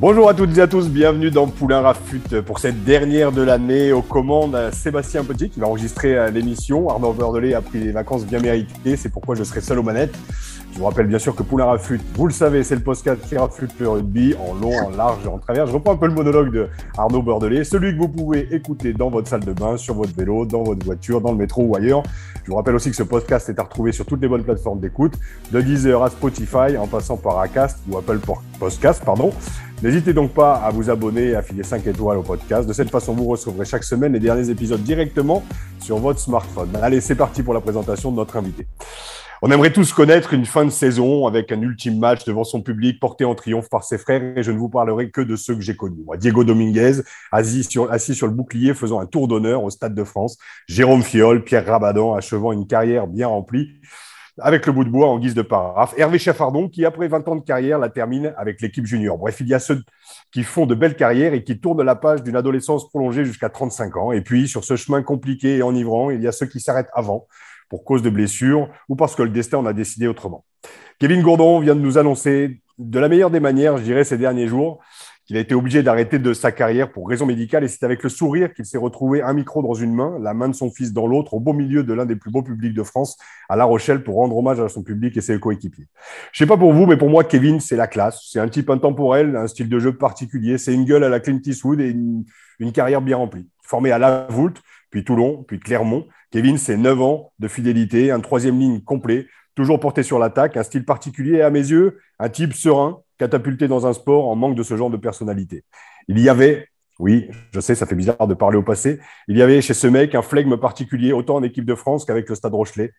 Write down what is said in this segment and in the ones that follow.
Bonjour à toutes et à tous, bienvenue dans Poulain Rafut pour cette dernière de l'année. Aux commandes, Sébastien Petit qui va enregistrer euh, l'émission. Arnaud Bordelais a pris des vacances bien méritées, c'est pourquoi je serai seul aux manettes. Je vous rappelle bien sûr que Poulain Rafut, vous le savez, c'est le podcast qui rafute le rugby en long, en large et en travers. Je reprends un peu le monologue de Arnaud Bordelais, celui que vous pouvez écouter dans votre salle de bain, sur votre vélo, dans votre voiture, dans le métro ou ailleurs. Je vous rappelle aussi que ce podcast est à retrouver sur toutes les bonnes plateformes d'écoute, de Deezer à Spotify, en passant par Acast ou Apple Podcast, pardon. N'hésitez donc pas à vous abonner et à filer 5 étoiles au podcast. De cette façon, vous recevrez chaque semaine les derniers épisodes directement sur votre smartphone. Allez, c'est parti pour la présentation de notre invité. On aimerait tous connaître une fin de saison avec un ultime match devant son public porté en triomphe par ses frères et je ne vous parlerai que de ceux que j'ai connus. Diego Dominguez, assis sur, assis sur le bouclier faisant un tour d'honneur au Stade de France, Jérôme Fiol, Pierre Rabadan achevant une carrière bien remplie avec le bout de bois en guise de paraphe. Hervé Chaffardon, qui après 20 ans de carrière, la termine avec l'équipe junior. Bref, il y a ceux qui font de belles carrières et qui tournent la page d'une adolescence prolongée jusqu'à 35 ans. Et puis, sur ce chemin compliqué et enivrant, il y a ceux qui s'arrêtent avant pour cause de blessures ou parce que le destin en a décidé autrement. Kevin Gourdon vient de nous annoncer de la meilleure des manières, je dirais, ces derniers jours, qu'il a été obligé d'arrêter de sa carrière pour raison médicale et c'est avec le sourire qu'il s'est retrouvé un micro dans une main, la main de son fils dans l'autre, au beau milieu de l'un des plus beaux publics de France, à La Rochelle, pour rendre hommage à son public et ses coéquipiers. Je sais pas pour vous, mais pour moi, Kevin, c'est la classe. C'est un type intemporel, un style de jeu particulier. C'est une gueule à la Clint Eastwood et une, carrière bien remplie. Formé à La Voulte, puis Toulon, puis Clermont. Kevin, c'est 9 ans de fidélité, un troisième ligne complet, toujours porté sur l'attaque, un style particulier à mes yeux, un type serein, catapulté dans un sport en manque de ce genre de personnalité. Il y avait, oui, je sais, ça fait bizarre de parler au passé, il y avait chez ce mec un flegme particulier, autant en équipe de France qu'avec le Stade Rochelet.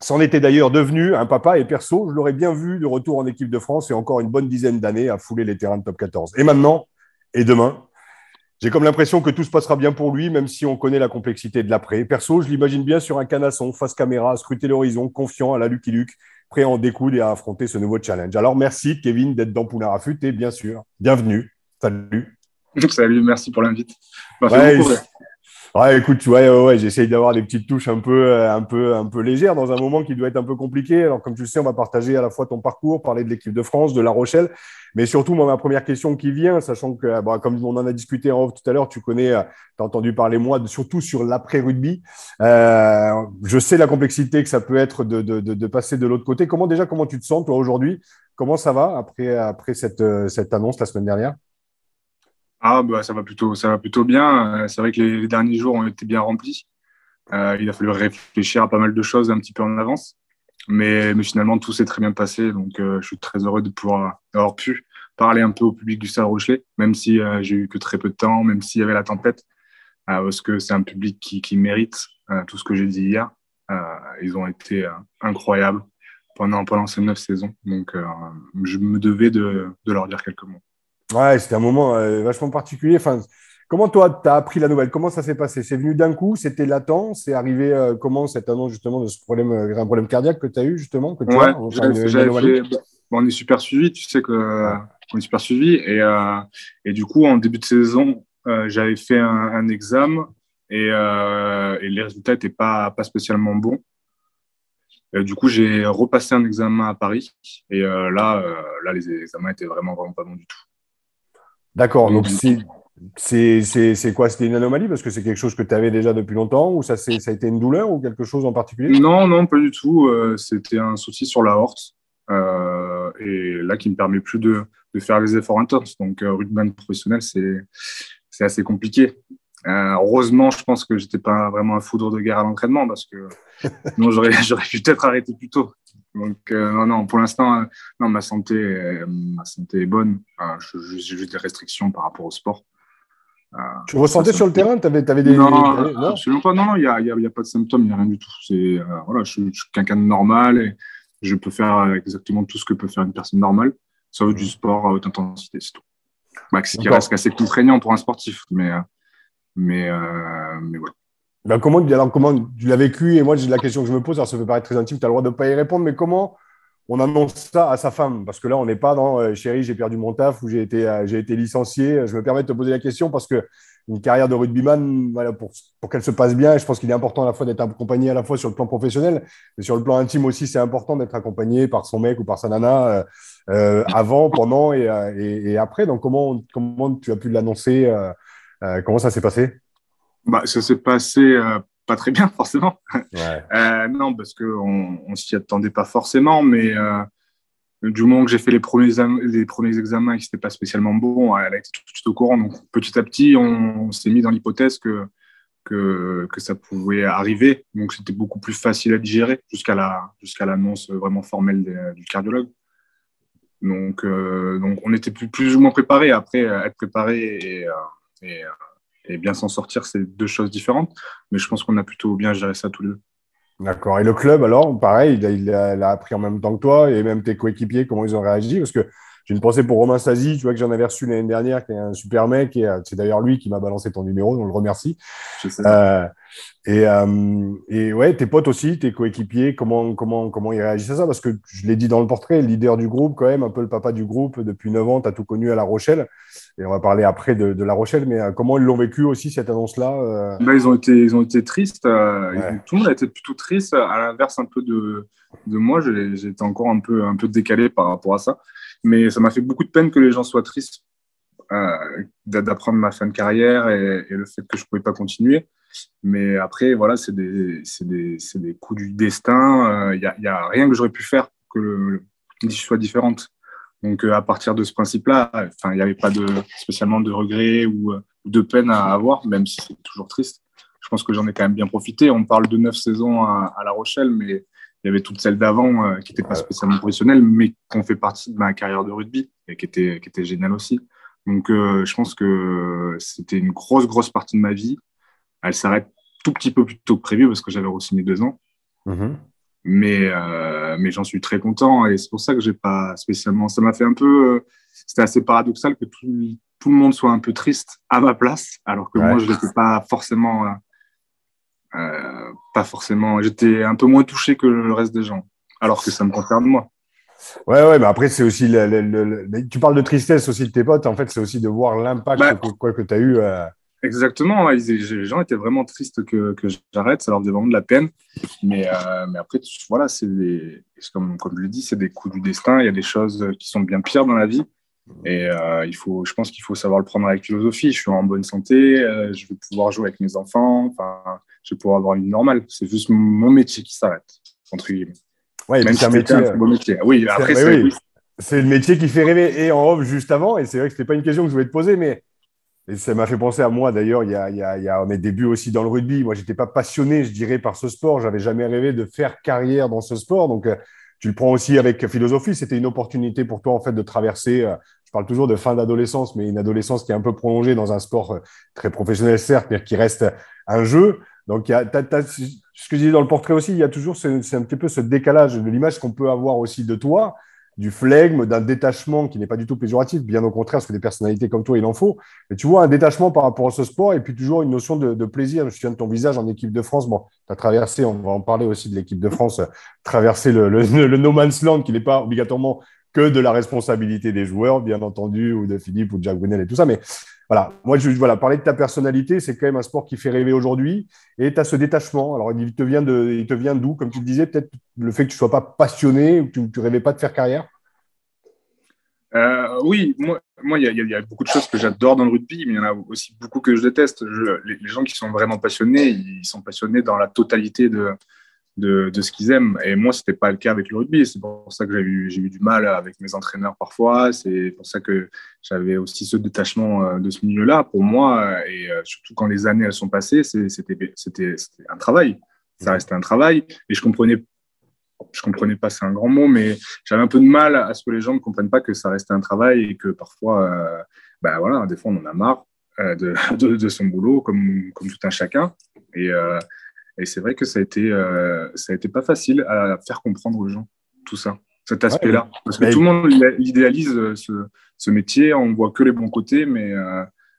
C'en était d'ailleurs devenu un papa et perso, je l'aurais bien vu de retour en équipe de France et encore une bonne dizaine d'années à fouler les terrains de top 14. Et maintenant, et demain, j'ai comme l'impression que tout se passera bien pour lui, même si on connaît la complexité de l'après. Perso, je l'imagine bien sur un canasson, face caméra, à scruter l'horizon, confiant à la Lucky Luke, prêt à en découdre et à affronter ce nouveau challenge. Alors merci Kevin d'être dans Poulain Rafut et bien sûr, bienvenue. Salut. Salut, merci pour l'invite. Ouais, ouais, écoute, ouais, ouais, ouais j'essaye d'avoir des petites touches un peu, euh, un, peu, un peu légères dans un moment qui doit être un peu compliqué. Alors, comme tu le sais, on va partager à la fois ton parcours, parler de l'équipe de France, de La Rochelle, mais surtout, moi, ma première question qui vient, sachant que, bon, comme on en a discuté en off tout à l'heure, tu connais, euh, tu as entendu parler, moi, surtout sur l'après-rugby. Euh, je sais la complexité que ça peut être de, de, de, de passer de l'autre côté. Comment déjà, comment tu te sens, toi, aujourd'hui? Comment ça va après, après cette, euh, cette annonce la semaine dernière? Ah, bah, ça, va plutôt, ça va plutôt bien. Euh, c'est vrai que les, derniers jours ont été bien remplis. Euh, il a fallu réfléchir à pas mal de choses un petit peu en avance. Mais, finalement, tout s'est très bien passé. Donc, euh, je suis très heureux de pouvoir pu parler un peu au public du Stade Rochelet, même si j'ai eu que très peu de temps, même s'il y avait la tempête, parce que c'est un public qui, mérite tout ce que j'ai dit hier. ils ont été incroyables pendant, ces neuf saisons. Donc, je me devais de, de leur dire quelques mots. Ouais, c'était un moment euh, vachement particulier. Enfin, comment toi, tu as appris la nouvelle? Comment ça s'est passé? C'est venu d'un coup? C'était latent? C'est arrivé euh, comment cette annonce justement de ce problème, euh, un problème cardiaque que tu as eu justement que ouais, on est super suivi, tu sais que on est super suivi. Et, et du coup, en début de saison, j'avais fait un, un examen et, et, les résultats n'étaient pas, pas spécialement bons. du coup, j'ai repassé un examen à Paris et là, là, les examens étaient vraiment, vraiment pas bons du tout. D'accord. Donc, c'est quoi? C'était une anomalie parce que c'est quelque chose que tu avais déjà depuis longtemps ou ça, ça a été une douleur ou quelque chose en particulier? Non, non, pas du tout. Euh, c'était un souci sur la horte euh, et là qui me permet plus de, de faire les efforts intenses. Donc, euh, rugby professionnel, c'est assez compliqué. Euh, heureusement, je pense que j'étais pas vraiment un foudre de guerre à l'entraînement parce que sinon j'aurais pu peut-être arrêter plus tôt. Donc euh, non, non, pour l'instant, euh, non, ma santé, ma santé est bonne. j'ai juste des restrictions par rapport au sport. tu ressentais sur le terrain? Tu avais, des. Non, non, absolument pas. Non, il n'y a, y a, y a, pas de symptômes, il n'y a rien du tout. C'est, voilà, je, suis quelqu'un de normal et je peux faire exactement tout ce que peut faire une personne normale, sauf du sport à haute intensité, c'est tout. Bah, ce qui reste assez contraignant pour un sportif, mais, mais, mais voilà. Ben comment, alors, comment tu l'as vécu? Et moi, j'ai la question que je me pose, alors ça peut paraître très intime, tu as le droit de ne pas y répondre, mais comment on annonce ça à sa femme? Parce que là, on n'est pas dans euh, chérie, j'ai perdu mon taf ou j'ai été, euh, été licencié. Je me permets de te poser la question parce que une carrière de rugbyman, voilà, pour, pour qu'elle se passe bien, je pense qu'il est important à la fois d'être accompagné à la fois sur le plan professionnel, mais sur le plan intime aussi, c'est important d'être accompagné par son mec ou par sa nana euh, euh avant, pendant et, et, et, après. Donc, comment, comment tu as pu l'annoncer euh, Comment ça s'est passé? Bah, Ça s'est passé euh, pas très bien, forcément. euh, non, parce qu'on on, s'y attendait pas forcément, mais euh, du moment que j'ai fait les premiers, les premiers examens et que c'était pas spécialement bon, elle a été tout de suite au courant. Donc, petit à petit, on, s'est mis dans l'hypothèse que, que, que, ça pouvait arriver. Donc, c'était beaucoup plus facile à digérer jusqu'à la, jusqu'à l'annonce vraiment formelle du cardiologue. Donc, euh, donc, on était plus, plus ou moins préparé. Après, être préparé et, euh, et et bien s'en sortir, c'est deux choses différentes. Mais je pense qu'on a plutôt bien géré ça tous les deux. D'accord. Et le club, alors, pareil, il a, appris en même temps que toi et même tes coéquipiers, comment ils ont réagi Parce que j'ai une pensée pour Romain Sazi, tu vois, que j'en avais reçu l'année dernière, qui est un super mec. Et c'est d'ailleurs lui qui m'a balancé ton numéro, on le remercie. Euh, et, euh, et, ouais, tes potes aussi, tes coéquipiers, comment, comment, comment ils réagissent à ça? Parce que je l'ai dit dans le portrait, leader du groupe, quand même, un peu le papa du groupe depuis 9 ans, tu as tout connu à La Rochelle. Et on va parler après de, de La Rochelle, mais euh, comment ils l'ont vécu aussi, cette annonce-là euh? bah, ils, ont été, ils ont été tristes. Euh, tout le monde a été plutôt triste, à l'inverse un peu de, de moi. J'étais encore un peu, un peu décalé par rapport à ça. Mais ça m'a fait beaucoup de peine que les gens soient tristes d'apprendre ma fin de carrière et, et, le fait que je ne pouvais pas continuer. Mais après, voilà, c'est des, des, des, coups du destin. Il euh, n'y a, a, rien que j'aurais pu faire que l'issue soit différente. Donc, euh, à partir de ce principe-là, enfin, il n'y avait pas de, spécialement de regrets ou, ou, de peine à avoir, même si c'est toujours triste. Je pense que j'en ai quand même bien profité. On parle de neuf saisons à, à La Rochelle, mais il y avait toutes celles d'avant euh, qui n'étaient pas spécialement professionnelles, mais qui ont fait partie de ma carrière de rugby et qui étaient, qui géniales aussi. Donc, euh, je pense que c'était une grosse, grosse partie de ma vie elle s'arrête tout petit peu plus tôt que prévu parce que j'avais re-signé deux ans. Mhm. Mais, euh, mais j'en suis très content et c'est pour ça que j'ai pas spécialement. Ça m'a fait un peu. Euh, c'était assez paradoxal que tout, tout, le monde soit un peu triste à ma place, alors que moi, je n'étais pas forcément. Euh, pas forcément. J'étais un peu moins touché que le reste des gens, alors que ça me concerne moi. Ouais, ouais, mais après, c'est aussi. Le, tu parles de tristesse aussi de tes potes. En fait, c'est aussi de voir l'impact bah, que, que tu as eu. Exactement, les gens étaient vraiment tristes que, que j'arrête, ça leur faisait vraiment de la peine. Mais, euh, mais après, voilà, c'est comme, comme je l'ai dit, c'est des coups du destin. Il y a des choses qui sont bien pires dans la vie. Et euh, il faut, je pense qu'il faut savoir le prendre avec philosophie. Je suis en bonne santé, euh, je vais pouvoir jouer avec mes enfants, enfin, je vais pouvoir avoir une vie normale. C'est juste mon métier qui s'arrête, entre guillemets. Ouais, Même si un métier. Un métier. Oui, après, c'est le métier qui fait rêver. Et en off, juste avant, et c'est vrai que ce n'était pas une question que je voulais te poser, mais et ça m'a fait penser à moi d'ailleurs, il, a, il, y a, mes débuts aussi dans le rugby. Moi, je n'étais pas passionné, je dirais, par ce sport. J'avais jamais rêvé de faire carrière dans ce sport. Donc, euh, tu le prends aussi avec philosophie. C'était une opportunité pour toi, en fait, de traverser. Euh, je parle toujours de fin d'adolescence, mais une adolescence qui est un peu prolongée dans un sport euh, très professionnel, certes, mais qui reste un jeu. Donc, il y a, ce que je disais dans le portrait aussi, il y a toujours c'est un petit peu ce décalage de l'image qu'on peut avoir aussi de toi du flegme, d'un détachement qui n'est pas du tout péjoratif, bien au contraire, parce que des personnalités comme toi, il en faut. Mais tu vois, un détachement par rapport à ce sport et puis toujours une notion de, plaisir. Je me souviens de ton visage en équipe de France. Bon, tu as traversé, on va en parler aussi de l'équipe de France, traverser le, no man's land qui n'est pas obligatoirement que de la responsabilité des joueurs, bien entendu, ou de Philippe ou de Jack Brunel et tout ça. Mais voilà, moi, je voilà, parler de ta personnalité, c'est quand même un sport qui fait rêver aujourd'hui. Et tu as ce détachement. Alors, il te vient de, il te vient d'où? Comme tu le disais, peut-être le fait que tu sois pas passionné ou que tu ne rêvais pas de faire carrière? Euh, Oui, moi, il y, a beaucoup de choses que j'adore dans le rugby, mais il y en a aussi beaucoup que je déteste. les, gens qui sont vraiment passionnés, ils sont passionnés dans la totalité de, de, de ce qu'ils aiment. Et moi, ce n'était pas le cas avec le rugby. C'est pour ça que j'ai eu, eu, du mal avec mes entraîneurs parfois. C'est pour ça que j'avais aussi ce détachement euh, de ce milieu-là. Pour moi, et euh, surtout quand les années elles sont passées, c'était un travail. Ça restait un travail. Et je comprenais je comprenais pas, c'est un grand mot, mais j'avais un peu de mal à ce que les gens ne comprennent pas que ça restait un travail et que parfois, euh, bah voilà, des fois on en a marre. de, de, son boulot, comme, comme tout un chacun. Et, et c'est vrai que ça a, été, ça a été pas facile à faire comprendre aux gens tout ça, cet aspect-là. Parce que tout le monde idéalise ce, ce, métier, on voit que les bons côtés, mais,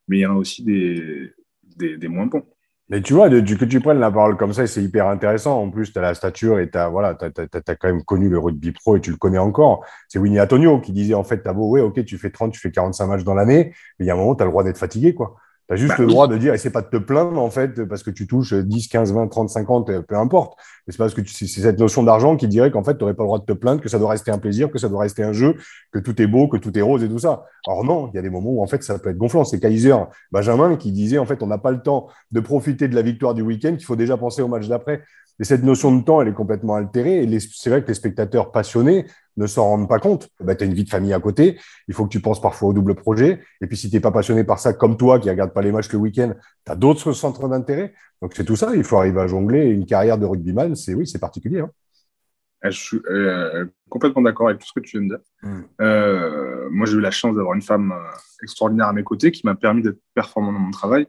mais il y en a aussi des, des, des moins bons. Mais tu vois, de, que tu prennes la parole comme ça, c'est hyper intéressant. En plus, tu as la stature et tu as, voilà, as, quand même connu le rugby pro et tu le connais encore. C'est Winnie Antonio qui disait en fait, t'as beau, ouais, ok, tu fais 30, tu fais 45 matchs dans l'année, mais il y a un moment, tu as le droit d'être fatigué. quoi. Tu as juste bah le droit de dire, et c'est pas de te plaindre, en fait, parce que tu touches 10, 15, 20, 30, 50, peu importe. Mais c'est parce que c'est cette notion d'argent qui dirait qu'en fait, tu n'aurais pas le droit de te plaindre, que ça doit rester un plaisir, que ça doit rester un jeu, que tout est beau, que tout est rose et tout ça. Or, non, il y a des moments où, en fait, ça peut être gonflant. C'est Kaiser, Benjamin, qui disait, en fait, on n'a pas le temps de profiter de la victoire du week-end, qu'il faut déjà penser au match d'après. Et cette notion de temps, elle est complètement altérée. Et c'est vrai que les spectateurs passionnés ne s'en rendent pas compte. Bah, tu as une vie de famille à côté. Il faut que tu penses parfois au double projet. Et puis, si tu n'es pas passionné par ça, comme toi, qui ne regarde pas les matchs le week-end, tu as d'autres centres d'intérêt. Donc, c'est tout ça. Il faut arriver à jongler. Une carrière de rugbyman, c'est oui, c'est particulier. Hein. Ah, je suis euh, complètement d'accord avec tout ce que tu viens de dire. Mm. Euh, moi, j'ai eu la chance d'avoir une femme euh, extraordinaire à mes côtés qui m'a permis d'être performant dans mon travail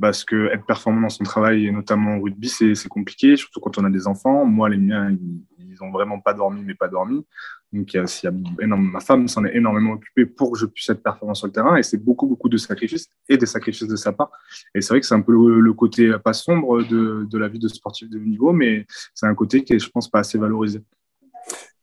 parce que être performant dans son travail, et notamment au rugby, c'est compliqué, surtout quand on a des enfants. Moi, les miens, ils, ils ont vraiment pas dormi, mais pas dormi. Donc, ma femme s'en est énormément occupée pour que je puisse être performant sur le terrain. Et c'est beaucoup, beaucoup de sacrifices et des sacrifices de sa part. Et c'est vrai que c'est un peu le, côté pas sombre de, la vie de sportif de niveau, mais c'est un côté qui est, je pense, pas assez valorisé.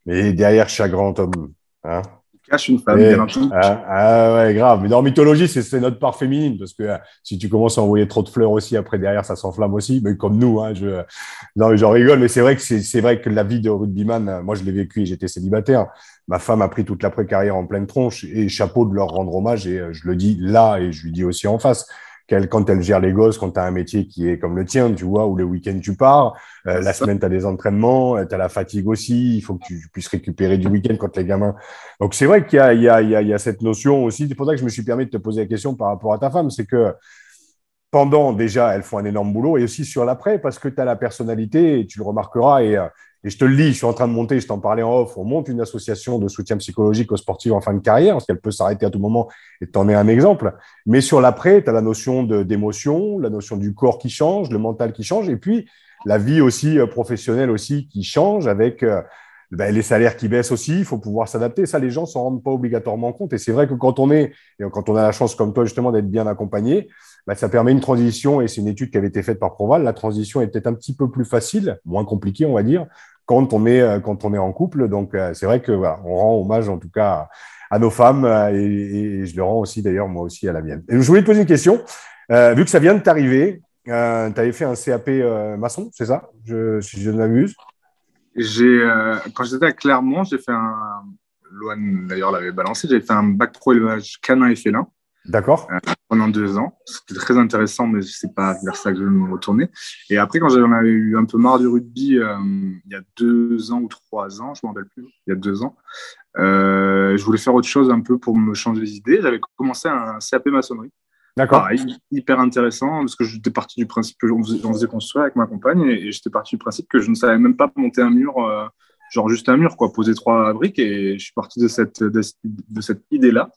Mais derrière chaque grand homme, hein, cache une femme, entendu. Ah, ah, ouais, grave. Mais dans mythologie, c'est notre part féminine, parce que euh, si tu commences à envoyer trop de fleurs aussi, après derrière, ça s'enflamme aussi. Mais comme nous, hein, je, non, j'en rigole, mais c'est vrai que c'est vrai que la vie de rugbyman, euh, moi, je l'ai vécu et j'étais célibataire. Ma femme a pris toute l'après-carrière en pleine tronche et chapeau de leur rendre hommage. Et euh, je le dis là et je lui dis aussi en face quand elle gère les gosses, quand tu as un métier qui est comme le tien, tu vois, où le week-end tu pars, euh, la semaine tu as des entraînements, euh, tu as la fatigue aussi, il faut que tu puisses récupérer du week-end quand les gamins. Donc c'est vrai qu'il y a, y, y cette notion aussi, c'est pour ça que je me suis permis de te poser la question par rapport à ta femme, c'est que pendant déjà, elles font un énorme boulot et aussi sur l'après parce que tu as la personnalité et tu le remarqueras et, euh, et je te le dis, je suis en train de monter, je t'en parlais en off, on monte une association de soutien psychologique aux sportifs en fin de carrière, parce qu'elle peut s'arrêter à tout moment, et t'en es un exemple. Mais sur l'après, tu as la notion d'émotion, la notion du corps qui change, le mental qui change, et puis la vie aussi euh, professionnelle aussi qui change avec euh, ben, les salaires qui baissent aussi, il faut pouvoir s'adapter. Ça, les gens s'en rendent pas obligatoirement compte. Et c'est vrai que quand on est, quand on a la chance comme toi justement d'être bien accompagné, ben, ça permet une transition. Et c'est une étude qui avait été faite par Proval. La transition est peut-être un petit peu plus facile, moins compliquée, on va dire, quand on est euh, quand on est en couple. Donc euh, c'est vrai que voilà, on rend hommage en tout cas à nos femmes euh, et, je le rends aussi d'ailleurs moi aussi à la mienne. Et je voulais te poser une question. vu que ça vient de t'arriver, euh, tu avais fait un CAP maçon, c'est ça? Si je ne m'abuse. J'ai quand j'étais à Clermont, j'ai fait un. Loan d'ailleurs l'avait balancé. J'avais fait un bac pro élevage canin et félin. D'accord. Euh, pendant deux ans. C'était très intéressant, mais c'est pas vers ça que je vais me retourner. Et après, quand j'en avais eu un peu marre du rugby, euh, il y a deux ans ou trois ans, je ne me rappelle plus, il y a deux ans, euh, je voulais faire autre chose un peu pour me changer les idées. J'avais commencé un CAP maçonnerie. D'accord. hyper intéressant parce que j'étais parti du principe que j'en faisais, construire avec ma compagne et, j'étais parti du principe que je ne savais même pas monter un mur, genre juste un mur, quoi, poser trois briques et je suis parti de cette, de cette idée-là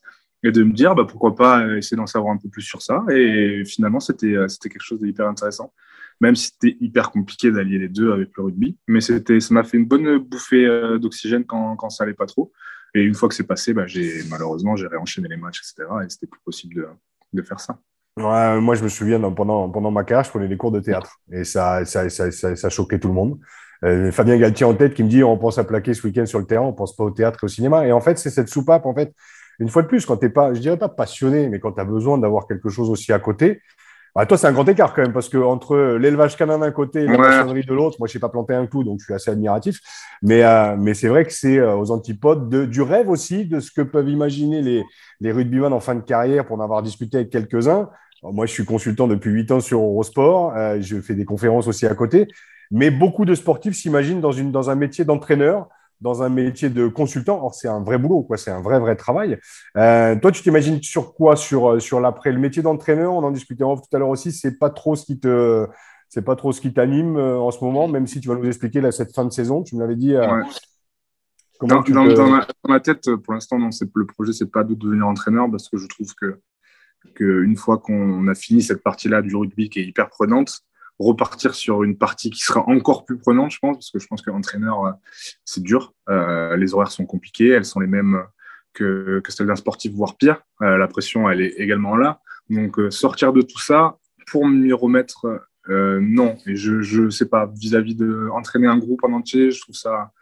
et de me dire bah, pourquoi pas essayer d'en savoir un peu plus sur ça. Et finalement, c'était euh, c'était quelque chose d'hyper intéressant, même si c'était hyper compliqué d'allier les deux avec le rugby. Mais ça m'a fait une bonne bouffée euh, d'oxygène quand, quand ça allait pas trop. Et une fois que c'est passé, bah, malheureusement j'ai réenchaîné les matchs, etc. Et c'était plus possible de, de faire ça. Moi, je me souviens, pendant, pendant ma carrière, je prenais des cours de théâtre. Et ça, ça, ça, ça, choquait tout le monde. Euh, Fabien Galtier en tête qui me dit on pense à plaquer ce week-end sur le terrain, on pense pas au théâtre et au cinéma. Et en fait, c'est cette soupape, en fait, une fois de plus, quand tu n'es pas, je dirais pas passionné, mais quand tu as besoin d'avoir quelque chose aussi à côté, bah, toi, c'est un grand écart quand même, parce que entre l'élevage canin d'un côté et la maçonnerie de l'autre, moi, je sais pas planter un clou, donc je suis assez admiratif. Mais, euh, mais c'est vrai que c'est euh, aux antipodes de, du rêve aussi, de ce que peuvent imaginer les, les rugbyman en fin de carrière, pour en avoir discuté avec quelques-uns. Moi, je suis consultant depuis huit ans sur Eurosport. Euh, je fais des conférences aussi à côté. Mais beaucoup de sportifs s'imaginent dans, une, dans un métier d'entraîneur dans un métier de consultant. Or, c'est un vrai boulot, quoi. C'est un vrai, vrai travail. Euh, toi, tu t'imagines sur quoi? Sur, euh, sur l'après Le métier d'entraîneur, on en discutait tout à l'heure aussi, c'est pas trop ce qui te. C'est pas trop ce qui t'anime euh, en ce moment, même si tu vas nous expliquer là, cette fin de saison. Tu me l'avais dit. Dans, dans, ma, tête, pour l'instant, non, le projet, c'est pas de devenir entraîneur parce que je trouve que qu'une fois qu'on a fini cette partie-là du rugby qui est hyper prenante, repartir sur une partie qui sera encore plus prenante, je pense, parce que je pense que l'entraîneur, euh, c'est dur. Euh, les horaires sont compliqués, elles sont les mêmes que, que celles d'un sportif, voire pire. Euh, la pression, elle est également là. Donc, sortir de tout ça pour m'y remettre, non. Et je ne sais pas, vis-à-vis de entraîner un groupe en entier, je trouve ça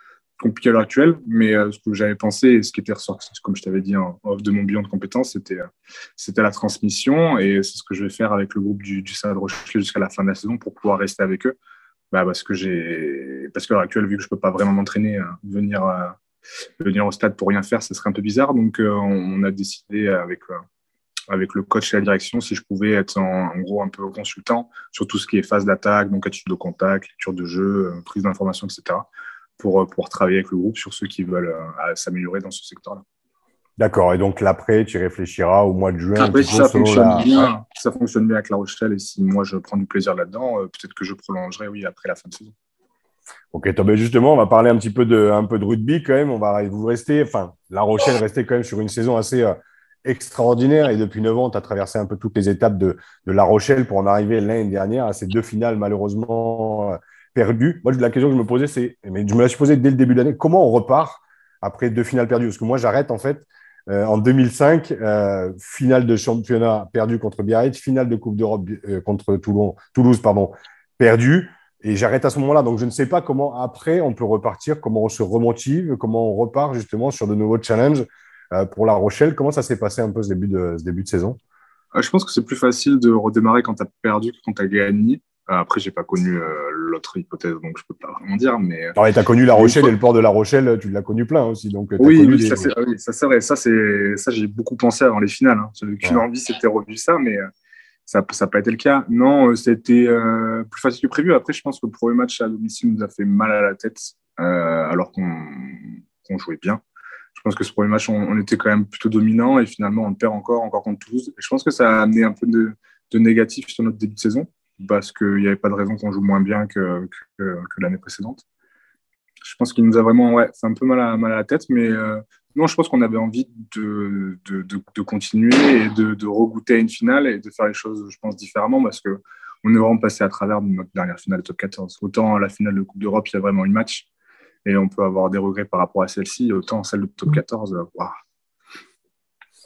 compliqué à l'heure actuelle, mais euh, ce que j'avais pensé et ce qui était ressorti, comme je t'avais dit en off de mon bilan de compétences, c'était euh, la transmission et c'est ce que je vais faire avec le groupe du, du Stade Rochelet jusqu'à la fin de la saison pour pouvoir rester avec eux. Bah, parce qu'à l'heure actuelle, vu que je peux pas vraiment m'entraîner, euh, venir venir au stade pour rien faire, ce serait un peu bizarre. Donc on, a décidé avec avec le coach et la direction si je pouvais être en, en, gros un peu consultant sur tout ce qui est phase d'attaque, donc attitude de contact, lecture de jeu, prise d'information, etc pour euh, pouvoir travailler avec le groupe sur ceux qui veulent euh, s'améliorer dans ce secteur-là. D'accord. Et donc l'après, tu réfléchiras au mois de juin. Après, si ça fonctionne, bien, ça fonctionne bien avec La Rochelle et si moi je prends du plaisir là-dedans, euh, peut-être que je prolongerai, oui, après la fin de saison. Ok, justement, on va parler un petit peu de, un peu de rugby quand même. On va vous rester, enfin, La Rochelle restait quand même sur une saison assez extraordinaire et depuis 9 ans, tu as traversé un peu toutes les étapes de, de La Rochelle pour en arriver l'année dernière à ces deux finales malheureusement perdu. Moi, la question que je me posais, c'est, mais je me la suis posée dès le début de l'année, comment on repart après deux finales perdues? Parce que moi, j'arrête en fait euh, en 2005, euh, finale de championnat perdu contre Biarritz, finale de Coupe d'Europe euh, contre Toulouse, pardon, perdu. Et j'arrête à ce moment-là. Donc, je ne sais pas comment après on peut repartir, comment on se remotive, comment on repart justement sur de nouveaux challenges pour La Rochelle. Comment ça s'est passé un peu ce début de, début de saison? Je pense que c'est plus facile de redémarrer quand tu as perdu que quand tu as gagné. Après, j'ai pas connu l'autre hypothèse, donc je peux pas vraiment dire. Mais tu as connu La Rochelle et le port de La Rochelle, tu l'as connu plein aussi. Donc oui, ça c'est vrai. Ça c'est ça j'ai beaucoup pensé avant les finales. Hein. J'avais qu'une envie, c'était revu ça, mais euh, ça n'a pas été le cas. Non, euh, c'était euh, plus facile que prévu. Après, je pense que le premier match à domicile nous a fait mal à la tête, alors qu'on jouait bien. Je pense que ce premier match, on, était quand même plutôt dominant et finalement, on perd encore, encore contre Toulouse. Et je pense que ça a amené un peu de, de négatif sur notre début de saison parce qu'il n'y avait pas de raison qu'on joue moins bien que, que, l'année précédente. Je pense qu'il nous a vraiment ouais, fait un peu mal à, la tête, mais euh, non, je pense qu'on avait envie de, continuer et de, regoûter à une finale et de faire les choses, je pense, différemment parce qu'on est vraiment passé à travers notre dernière finale de top 14. Autant la finale de Coupe d'Europe, il y a vraiment une match et on peut avoir des regrets par rapport à celle-ci, autant celle de top 14, euh,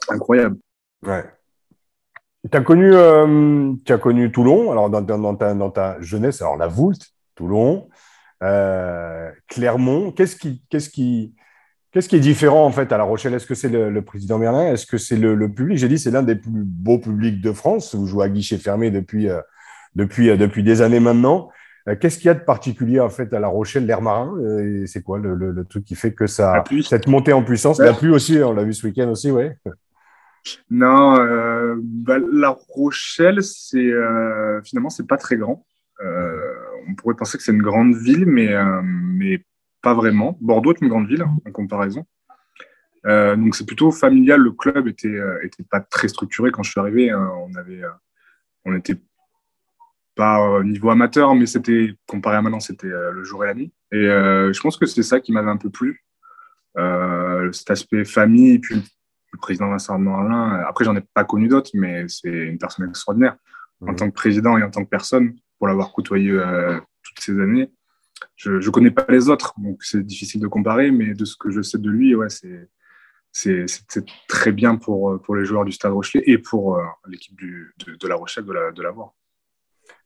incroyable. Ouais. Tu as connu, euh, as connu Toulon, alors dans, dans, ta, dans, ta, jeunesse, alors la Voulte, Toulon, euh, Clermont. Qu'est-ce qui, qu'est-ce, qui, qu'est-ce qui est différent en fait à La Rochelle? Est-ce que c'est le, président Merlin? Est-ce que c'est le, public? J'ai dit c'est l'un des plus beaux publics de France. Vous jouez à guichet fermé depuis, euh, depuis, depuis des années maintenant. Qu'est-ce qu'il y a de particulier en fait à La Rochelle, l'air marin? C'est quoi le, truc qui fait que ça, cette montée en puissance La pluie aussi, on l'a vu ce week-end aussi, ouais. Non, euh, bah, La Rochelle, c'est euh, finalement c'est pas très grand. Euh, on pourrait penser que c'est une grande ville, mais mais pas vraiment. Bordeaux est une grande ville en comparaison. donc c'est plutôt familial. Le club était était pas très structuré quand je suis arrivé. Hein. On avait on était pas au niveau amateur, mais c'était comparé à maintenant, c'était le jour et la nuit. Et je pense que c'est ça qui m'avait un peu plu. cet aspect famille, puis le président Vincent Morlin, après, j'en ai pas connu d'autres, mais c'est une personne extraordinaire. En tant que président et en tant que personne, pour l'avoir côtoyé euh, toutes ces années, je ne connais pas les autres, donc c'est difficile de comparer, mais de ce que je sais de lui, ouais, c'est c'est très bien pour, pour les joueurs du Stade Rochelet et pour euh, l'équipe de, de, La Rochelle de l'avoir.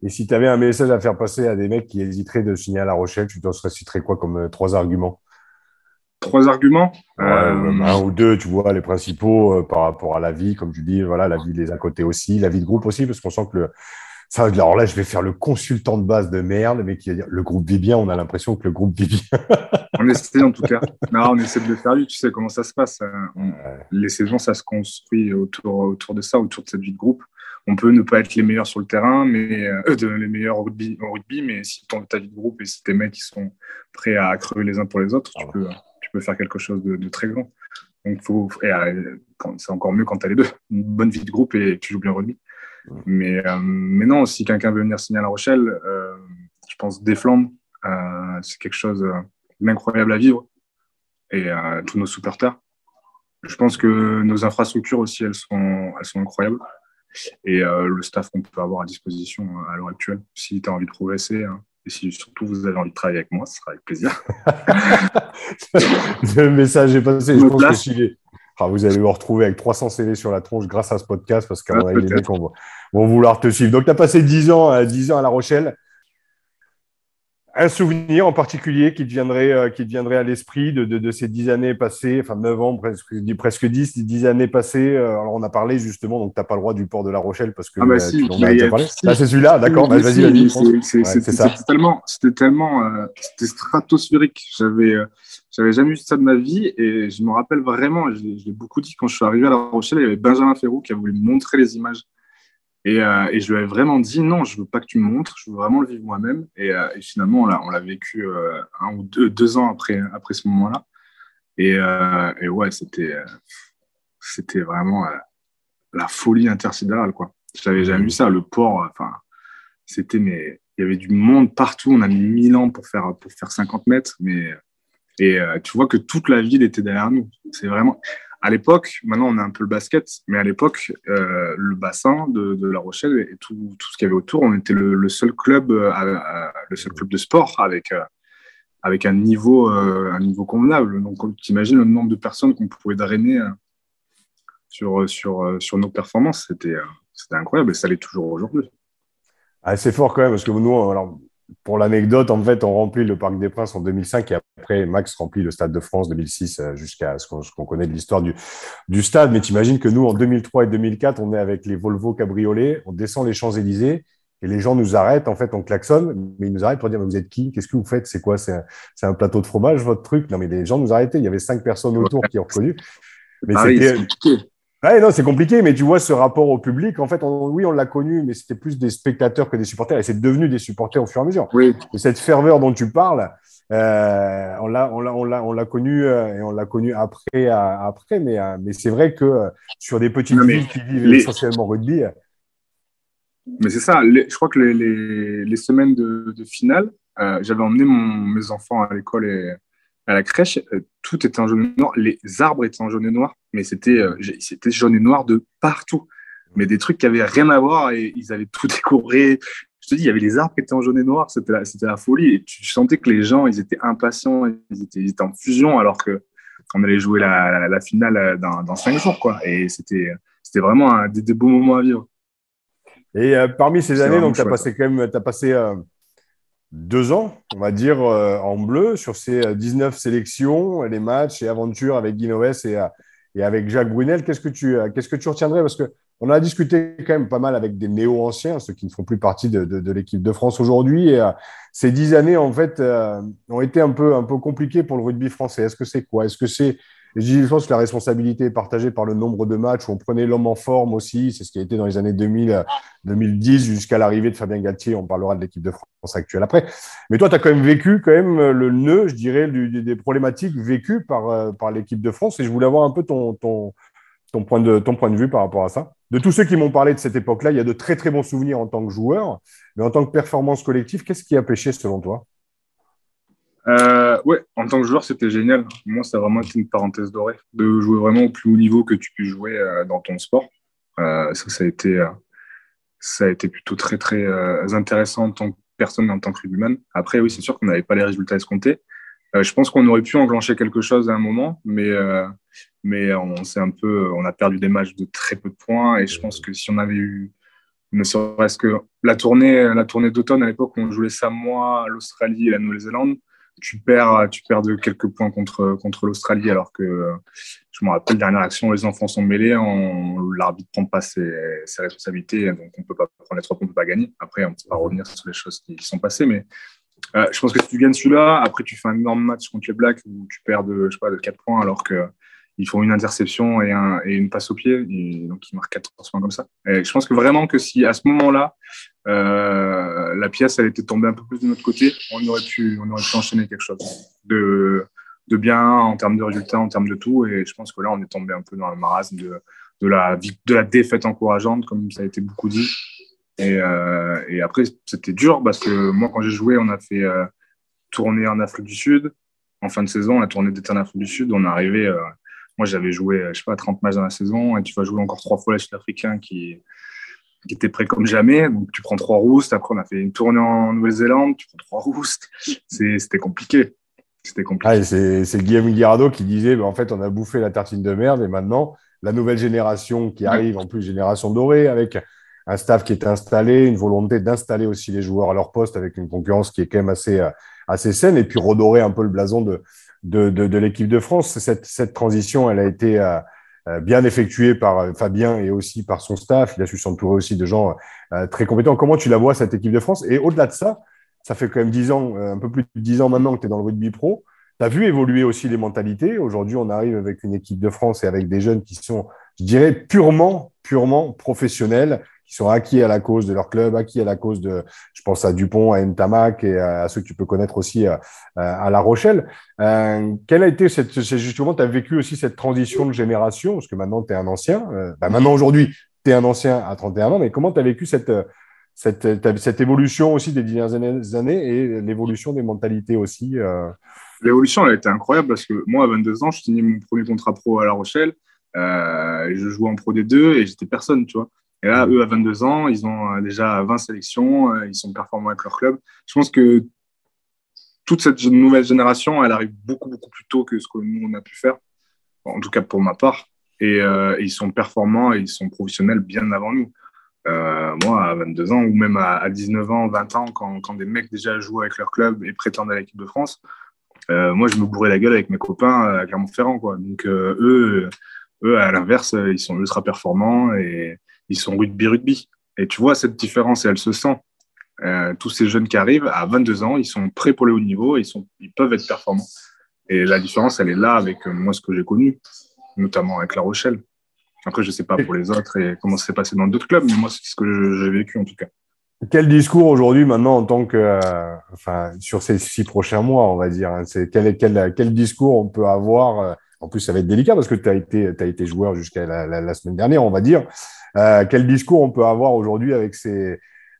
et si tu avais un message à faire passer à des mecs qui hésiteraient de signer à La Rochelle, tu t'en citerais quoi comme euh, trois arguments? Trois arguments. Euh, un ou deux, tu vois, les principaux euh, par rapport à la vie, comme tu dis, voilà, la vie des à côté aussi, la vie de groupe aussi, parce qu'on sent que le. Ça, alors là, je vais faire le consultant de base de merde, mais qui va dire le groupe vit bien. On a l'impression que le groupe vit bien. on essaie en tout cas. Non, on essaie de le faire lui. Tu sais comment ça se passe. Hein. Les saisons, ça se construit autour, autour de ça, autour de cette vie de groupe. On peut ne pas être les meilleurs sur le terrain, mais euh, de, les meilleurs au rugby, au rugby, mais si ton ta vie de groupe et si tes mecs qui sont prêts à crever les uns pour les autres, tu ah peux faire quelque chose de, très grand. Donc, faut, euh, c'est encore mieux quand tu as les deux, une bonne vie de groupe et tu joues bien rugby. Mais, euh, mais non, si quelqu'un veut venir signer à La Rochelle, euh, je pense des flammes, c'est quelque chose d'incroyable à vivre. Et tous nos supporters. Je pense que nos infrastructures aussi, elles sont, elles sont incroyables. et le staff qu'on peut avoir à disposition à l'heure actuelle. Si tu as envie de progresser, hein, et si surtout vous avez envie de travailler avec moi, ce sera avec plaisir. le message est passé. Je pense que ah, vous allez vous retrouver avec 300 CV sur la tronche grâce à ce podcast parce qu'à mon avis, les mecs vont, vouloir te suivre. Donc, tu as passé 10 ans, 10 ans à La Rochelle un souvenir en particulier qui te viendrait, euh, qui te à l'esprit de, de, ces dix années passées, enfin neuf ans, presque, presque dix, dix années passées. Euh, alors, on a parlé justement, donc tu n'as pas le droit du port de La Rochelle parce que ah bah euh, tu en as parlé. Là, c'est celui-là, d'accord, vas-y, vas-y. C'était tellement, c'était tellement, c'était stratosphérique. J'avais, j'avais jamais vu ça de ma vie et je me rappelle vraiment, je l'ai beaucoup dit quand je suis arrivé à La Rochelle, il y avait Benjamin Ferrou qui a voulu montrer les images et, euh, et, je lui ai vraiment dit non, je veux pas que tu me montres, je veux vraiment le vivre moi-même. Et, euh, et, finalement, on l'a vécu euh, un ou deux, deux, ans après, après ce moment-là. Et, euh, et, ouais, c'était c'était vraiment la folie intersidérale, quoi. J'avais jamais vu ça. Le port, enfin, c'était mais il y avait du monde partout. On a mis 1000 ans pour faire pour faire 50 mètres, mais et tu vois que toute la ville était derrière nous. C'est vraiment à l'époque, maintenant on a un peu le basket, mais à l'époque, euh, le bassin de, La Rochelle et tout, ce qu'il y avait autour, on était le, seul club, euh, le seul club de sport avec, euh, avec un, niveau, un niveau convenable. Donc, tu imagines le nombre de personnes qu'on pouvait drainer sur, sur, sur nos performances. C'était incroyable et ça l'est toujours aujourd'hui. Ah, c'est fort quand même, parce que nous, alors, pour l'anecdote, en fait, on remplit le Parc des Princes en 2005 et après, Max remplit le Stade de France 2006 euh, jusqu'à ce qu'on connaît de l'histoire du, du, stade. Mais tu imagines que nous, en 2003 et 2004, on est avec les Volvo cabriolets, on descend les Champs-Élysées et les gens nous arrêtent. En fait, on klaxonne, mais ils nous arrêtent pour dire Vous êtes qui? Qu'est-ce que vous faites? C'est quoi? C'est un, un, plateau de fromage, votre truc? Non, mais les gens nous arrêtaient. Il y avait cinq personnes autour qui ont reconnu. Mais ah c'était. Ouais, non, c'est compliqué, mais tu vois ce rapport au public. En fait, oui, on l'a connu, mais c'était plus des spectateurs que des supporters, et c'est devenu des supporters au fur et à mesure. Oui. cette ferveur dont tu parles, euh, on l'a, on l'a, on l'a, on l'a connu euh, et on l'a connu après, après, mais, euh, mais c'est vrai que sur des petites villes qui vivent essentiellement rugby. Mais c'est ça. je crois que les, les, semaines de, de finale, j'avais emmené mon, mes enfants à l'école et à la crèche, euh, tout était en jaune et noir. Les arbres étaient en jaune et noir, mais c'était euh, c'était jaune et noir de partout. Mais des trucs qui avaient rien à voir et ils avaient tout décoré. Je te dis, il y avait les arbres qui étaient en jaune et noir, c'était la, la folie. Et tu sentais que les gens, ils étaient impatients, ils étaient, ils étaient en fusion alors que on allait jouer la, la, finale euh, dans, dans, cinq jours. Quoi. Et c'était vraiment un, des, beaux moments à vivre. Et parmi ces années, donc, tu as passé quand même, as passé deux ans, on va dire, euh, en bleu sur ces 19 euh, sélections, les matchs et aventures avec Guinoves et, euh, et avec Jacques Brunel. Qu'est-ce que tu, qu'est-ce que tu retiendrais? Parce qu'on a discuté quand même pas mal avec des néo-anciens, ceux qui ne font plus partie de, de, l'équipe de France aujourd'hui. Et ces dix années, en fait, ont été un peu, un peu compliquées pour le rugby français. Est-ce que c'est quoi? Est-ce que c'est je pense que la responsabilité est partagée par le nombre de matchs où on prenait l'homme en forme aussi. C'est ce qui a été dans les années 2000, 2010 jusqu'à l'arrivée de Fabien Galtier. On parlera de l'équipe de France actuelle après. Mais toi, tu as quand même vécu quand même le nœud, je dirais, des problématiques vécues par, euh, par l'équipe de France. Et je voulais avoir un peu ton, ton, ton, point de, ton point de vue par rapport à ça. De tous ceux qui m'ont parlé de cette époque-là, il y a de très très bons souvenirs en tant que joueur. Mais en tant que performance collective, qu'est-ce qui a pêché selon toi? Euh, ouais, en tant que joueur, c'était génial. Moi, ça a vraiment été une parenthèse dorée de jouer vraiment au plus haut niveau que tu puisses jouer euh, dans ton sport. Euh, ça, ça a été, euh, ça a été plutôt très, très intéressant en tant que personne et en tant que humain. Après, oui, c'est sûr qu'on n'avait pas les résultats escomptés. je pense qu'on aurait pu enclencher quelque chose à un moment, mais, mais on s'est un peu, on a perdu des matchs de très peu de points. Et je pense que si on avait eu ne serait-ce que la tournée, la tournée d'automne à l'époque, on jouait Samoa, l'Australie et la Nouvelle-Zélande tu perds, de quelques points contre, l'Australie, alors que je me rappelle, dernière action, les enfants sont mêlés, l'arbitre ne prend pas ses, responsabilités, donc on ne peut pas prendre les trois points, on ne peut pas gagner. Après, on ne peut pas revenir sur les choses qui, sont passées, mais euh, je pense que si tu gagnes celui-là, après tu fais un énorme match contre les Blacks où tu perds de, je sais de 4 points, alors que ils font une interception et, un, et une passe au pied, et donc ils marquent 14 points comme ça. Et je pense que vraiment que si à ce moment-là, euh, la pièce elle était tombée un peu plus de notre côté, on aurait pu, on aurait pu enchaîner quelque chose de, de bien en termes de résultats, en termes de tout. Et je pense que là, on est tombé un peu dans le marasme de, de, la, de la défaite encourageante, comme ça a été beaucoup dit. Et, euh, et après, c'était dur parce que moi, quand j'ai joué, on a fait euh, tourner en Afrique du Sud. En fin de saison, la tournée d'été en Afrique du Sud, on est arrivé moi, j'avais joué, je sais pas, 30 matchs dans la saison et tu vas jouer encore trois fois les Sud-Africains qui, qui était prêt comme jamais. Donc, tu prends trois roustes. Après, on a fait une tournée en Nouvelle-Zélande. Tu prends trois roustes. C'était compliqué. C'était compliqué. Ah, c'est Guillaume Guirado qui disait bah, en fait, on a bouffé la tartine de merde et maintenant, la nouvelle génération qui arrive, en plus, génération dorée, avec un staff qui est installé, une volonté d'installer aussi les joueurs à leur poste avec une concurrence qui est quand même assez, euh, assez saine et puis redorer un peu le blason de, de, de, l'équipe de France. Cette, cette transition, elle a été. Euh, euh, bien effectué par euh, Fabien et aussi par son staff. Il a su s'entourer aussi de gens euh, très compétents. Comment tu la vois, cette équipe de France? Et au-delà de ça, ça fait quand même 10 ans, un peu plus de 10 ans maintenant que tu es dans le rugby pro. Tu as vu évoluer aussi les mentalités? Aujourd'hui, on arrive avec une équipe de France et avec des jeunes qui sont, je dirais, purement, purement professionnels, qui sont acquis à la cause de leur club, acquis à la cause de, je pense à Dupont, à Ntamak et à ceux que tu peux connaître aussi à, La Rochelle. Euh, quelle a été cette, justement, tu as vécu aussi cette transition de génération, parce que maintenant tu es un ancien, euh, bah, maintenant aujourd'hui tu es un ancien à 31 ans, mais comment tu as vécu cette, cette, cette, évolution aussi des dernières années et l'évolution des mentalités aussi euh? L'évolution, elle a été incroyable parce que moi, à 22 ans, je signais mon premier contrat pro à La Rochelle. je jouais en Pro D2 et j'étais personne, tu vois. Et là, eux, à 22 ans, ils ont euh, déjà 20 sélections, euh, ils sont performants avec leur club. Je pense que toute cette nouvelle génération, elle arrive beaucoup, beaucoup plus tôt que ce que nous, on a pu faire, en tout cas pour ma part. Et, euh, ils sont performants et ils sont professionnels bien avant nous. moi, à 22 ans, ou même à, 19 ans, 20 ans, quand, quand, des mecs déjà jouent avec leur club et prétendent à l'équipe de France, moi, je me bourrais la gueule avec mes copains à Clermont-Ferrand. Donc, eux, eux, à l'inverse, ils sont ultra performants et, ils sont rugby-rugby. Et tu vois, cette différence, elle se sent. Euh, tous ces jeunes qui arrivent, à 22 ans, ils sont prêts pour le haut niveau, ils, sont, ils peuvent être performants. Et la différence, elle est là avec euh, moi, ce que j'ai connu, notamment avec La Rochelle. Après, je ne sais pas pour les autres et comment ça s'est passé dans d'autres clubs, mais moi, c'est ce que j'ai vécu en tout cas. Quel discours aujourd'hui, maintenant, en tant que. Euh, enfin, sur ces six prochains mois, on va dire, hein, c'est quel, quel, quel, discours on peut avoir En plus, ça va être délicat parce que tu as été, as été joueur jusqu'à la, la, semaine dernière, on va dire. Euh, quel discours on peut avoir aujourd'hui avec,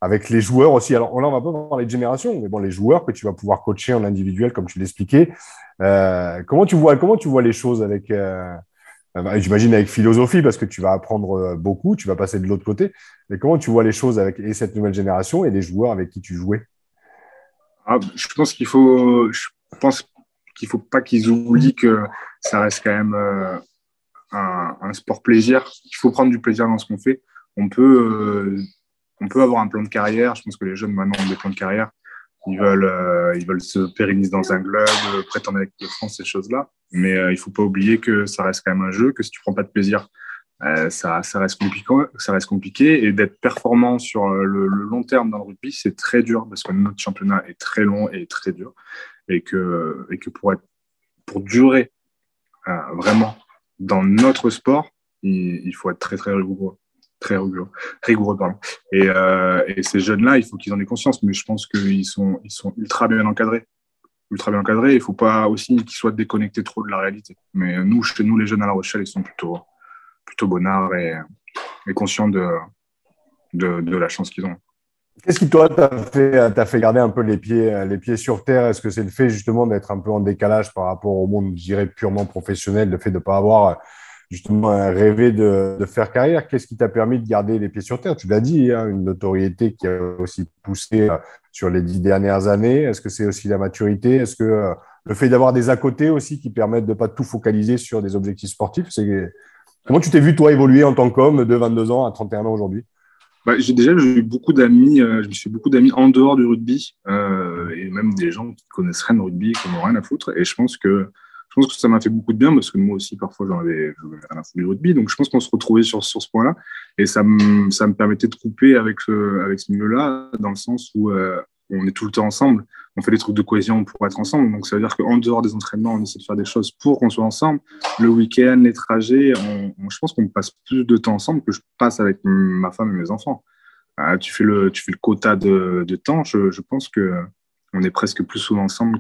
avec les joueurs aussi? Alors là, on va pas parler de génération, mais bon, les joueurs que tu vas pouvoir coacher en individuel, comme tu l'expliquais. Euh, comment, tu vois, comment tu vois les choses avec. Euh, bah, j'imagine avec philosophie, parce que tu vas apprendre beaucoup, tu vas passer de l'autre côté. Mais comment tu vois les choses avec et cette nouvelle génération et les joueurs avec qui tu jouais? Ah, Je pense qu'il faut, je pense qu'il faut pas qu'ils oublient que ça reste quand même un, sport plaisir. Il faut prendre du plaisir dans ce qu'on fait. On peut, euh, on peut avoir un plan de carrière. Je pense que les jeunes maintenant ont des plans de carrière. Ils veulent, euh, ils veulent se pérenniser dans un club, euh, prétendre avec le France, ces choses-là. Mais il ne faut pas oublier que ça reste quand même un jeu, que si tu prends pas de plaisir, ça, ça, reste compliqué, ça reste compliqué. Et d'être performant sur le, long terme dans le rugby, c'est très dur parce que notre championnat est très long et très dur. Et que, et que pour, être, pour durer vraiment dans notre sport, il, faut être très, très rigoureux. Très rigoureux, rigoureux pardon. Et, euh, et ces jeunes-là, il faut qu'ils en aient conscience, mais je pense qu'ils sont, ultra bien encadrés. Ultra bien encadrés. Il ne faut pas aussi qu'ils soient déconnectés trop de la réalité. Mais nous, chez nous, les jeunes à La Rochelle, ils sont plutôt, plutôt bonnards et, conscients de, de la chance qu'ils ont. Qu'est-ce qui, toi, t'a fait, fait garder un peu les pieds, les pieds sur terre? Est-ce que c'est le fait justement d'être un peu en décalage par rapport au monde, je dirais, purement professionnel, le fait de ne pas avoir justement rêvé de, de faire carrière? Qu'est-ce qui t'a permis de garder les pieds sur terre? Tu l'as dit, hein, une notoriété qui a aussi poussé euh, sur les dix dernières années. Est-ce que c'est aussi la maturité? Est-ce que euh, le fait d'avoir des à côté aussi qui permettent de ne pas tout focaliser sur des objectifs sportifs Comment tu t'es vu, toi, évoluer en tant qu'homme de 22 ans à 31 ans aujourd'hui? Bah, j'ai déjà eu beaucoup d'amis, euh, je me suis beaucoup d'amis en dehors du rugby euh, et même des gens qui connaissent rien de rugby, qui n'ont rien à foutre. Et je pense que je pense que ça m'a fait beaucoup de bien parce que moi aussi parfois j'en avais, rien à foutre du rugby. Donc je pense qu'on se retrouvait sur, sur ce point-là et ça me ça me permettait de couper avec ce avec ce milieu-là dans le sens où euh, on est tout le temps ensemble on fait des trucs de cohésion pour être ensemble. Donc, ça veut dire qu'en dehors des entraînements, on essaie de faire des choses pour qu'on soit ensemble. Le week-end, les trajets, je pense qu'on passe plus de temps ensemble que je passe avec ma femme et mes enfants. Euh, tu, fais le, tu fais le quota de, temps. Je, pense qu'on est presque plus souvent ensemble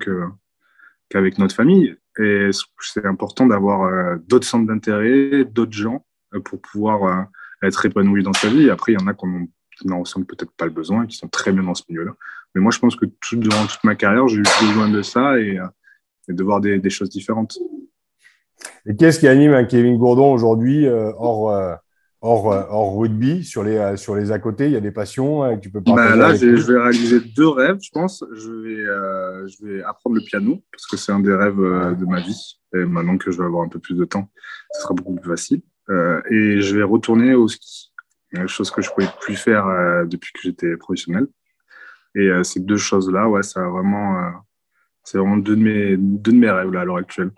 qu'avec notre famille. Et c'est important d'avoir euh, d'autres centres d'intérêt, d'autres gens euh, pour pouvoir être épanoui dans sa vie. Après, il y en a qui n'en ressentent peut-être pas le besoin, qui sont très bien dans ce milieu-là. Mais moi, je pense que tout, durant toute ma carrière, j'ai eu besoin de ça et, euh, de voir des, choses différentes. Et qu'est-ce qui anime un Kevin Gourdon aujourd'hui, euh, hors, euh, hors, hors rugby, sur les, sur les à côté, il y a des passions que tu peux bah, partager Là, je vais réaliser deux rêves, je pense. Je vais, je vais apprendre le piano, parce que c'est un des rêves de ma vie. Et maintenant que je vais avoir un peu plus de temps, ce sera beaucoup plus facile. et je vais retourner au ski, chose que je ne pouvais plus faire depuis que j'étais professionnel. Et ces deux choses-là, ouais, ça vraiment c'est vraiment deux de mes, deux de mes rêves là, à l'heure actuelle.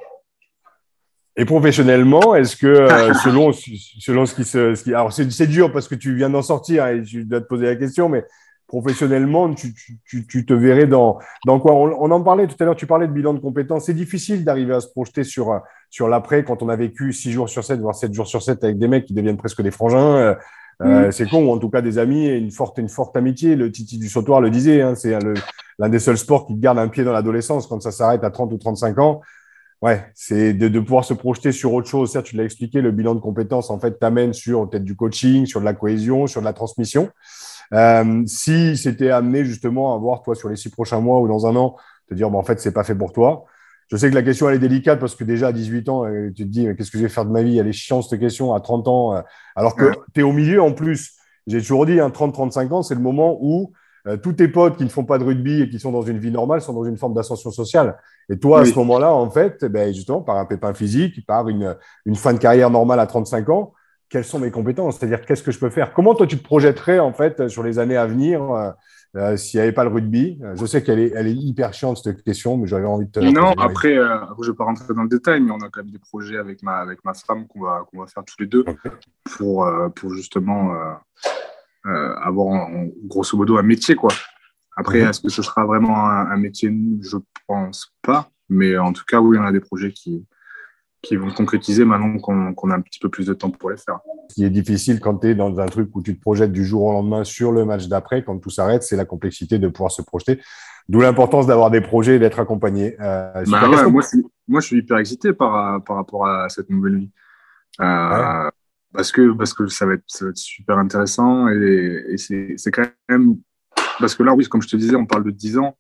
Et professionnellement, est-ce que euh, selon, selon ce qui se. Ce qui, alors, c'est dur parce que tu viens d'en sortir et je dois te poser la question, mais professionnellement, tu, tu, tu te verrais dans, dans quoi? On, en parlait tout à l'heure, tu parlais de bilan de compétences. C'est difficile d'arriver à se projeter sur, sur l'après quand on a vécu 6 jours sur 7, voire 7 jours sur 7 avec des mecs qui deviennent presque des frangins. Euh, mm. C'est con, ou en tout cas des amis et une forte, une forte amitié. Le Titi du Sautoir le disait, hein, c'est l'un des seuls sports qui garde un pied dans l'adolescence quand ça s'arrête à 30 ou 35 ans. Ouais, c'est de, de, pouvoir se projeter sur autre chose. Certes, tu l'as expliqué, le bilan de compétences, en fait, t'amène sur peut-être du coaching, sur de la cohésion, sur de la transmission. Euh, si c'était amené justement à voir, toi, sur les six prochains mois ou dans un an, te dire, bon, en fait, c'est pas fait pour toi. Je sais que la question, elle est délicate parce que déjà à 18 ans, euh, tu te dis, qu'est-ce que je vais faire de ma vie? Elle est chiante cette question à 30 ans. Euh, alors que tu es au milieu en plus. J'ai toujours dit, hein, 30-35 ans, c'est le moment où euh, tous tes potes qui ne font pas de rugby et qui sont dans une vie normale sont dans une forme d'ascension sociale. Et toi, à ce moment-là, en fait, eh ben, justement, par un pépin physique, par une, une fin de carrière normale à 35 ans, quelles sont mes compétences? C'est-à-dire, qu'est-ce que je peux faire? Comment toi, tu te projetterais, en fait, sur les années à venir euh, s'il n'y avait pas le rugby euh, Je sais qu'elle est, elle est hyper chiante cette question, mais j'avais envie de te. Non, après, euh, je ne vais pas rentrer dans le détail, mais on a quand même des projets avec ma, avec ma femme qu'on va, qu'on va faire tous les deux pour, pour justement avoir grosso modo un métier. Quoi. Après, mhm. est-ce que ce sera vraiment un, un métier? Je ne pense pas, mais en tout cas, oui, on a des projets qui, qui vont concrétiser maintenant qu'on a un petit peu plus de temps pour les faire. Ce qui est difficile quand tu es dans un truc où tu te projettes du jour au lendemain sur le match d'après, quand tout s'arrête, c'est la complexité de pouvoir se projeter. D'où l'importance d'avoir des projets et d'être accompagné. Euh, bah moi, je suis, moi, je suis hyper excité par, par rapport à cette nouvelle vie. Euh, parce, que, parce que ça va être, ça va être super intéressant et, et c'est quand même. Parce que là, oui, comme je te disais, on parle de 10 ans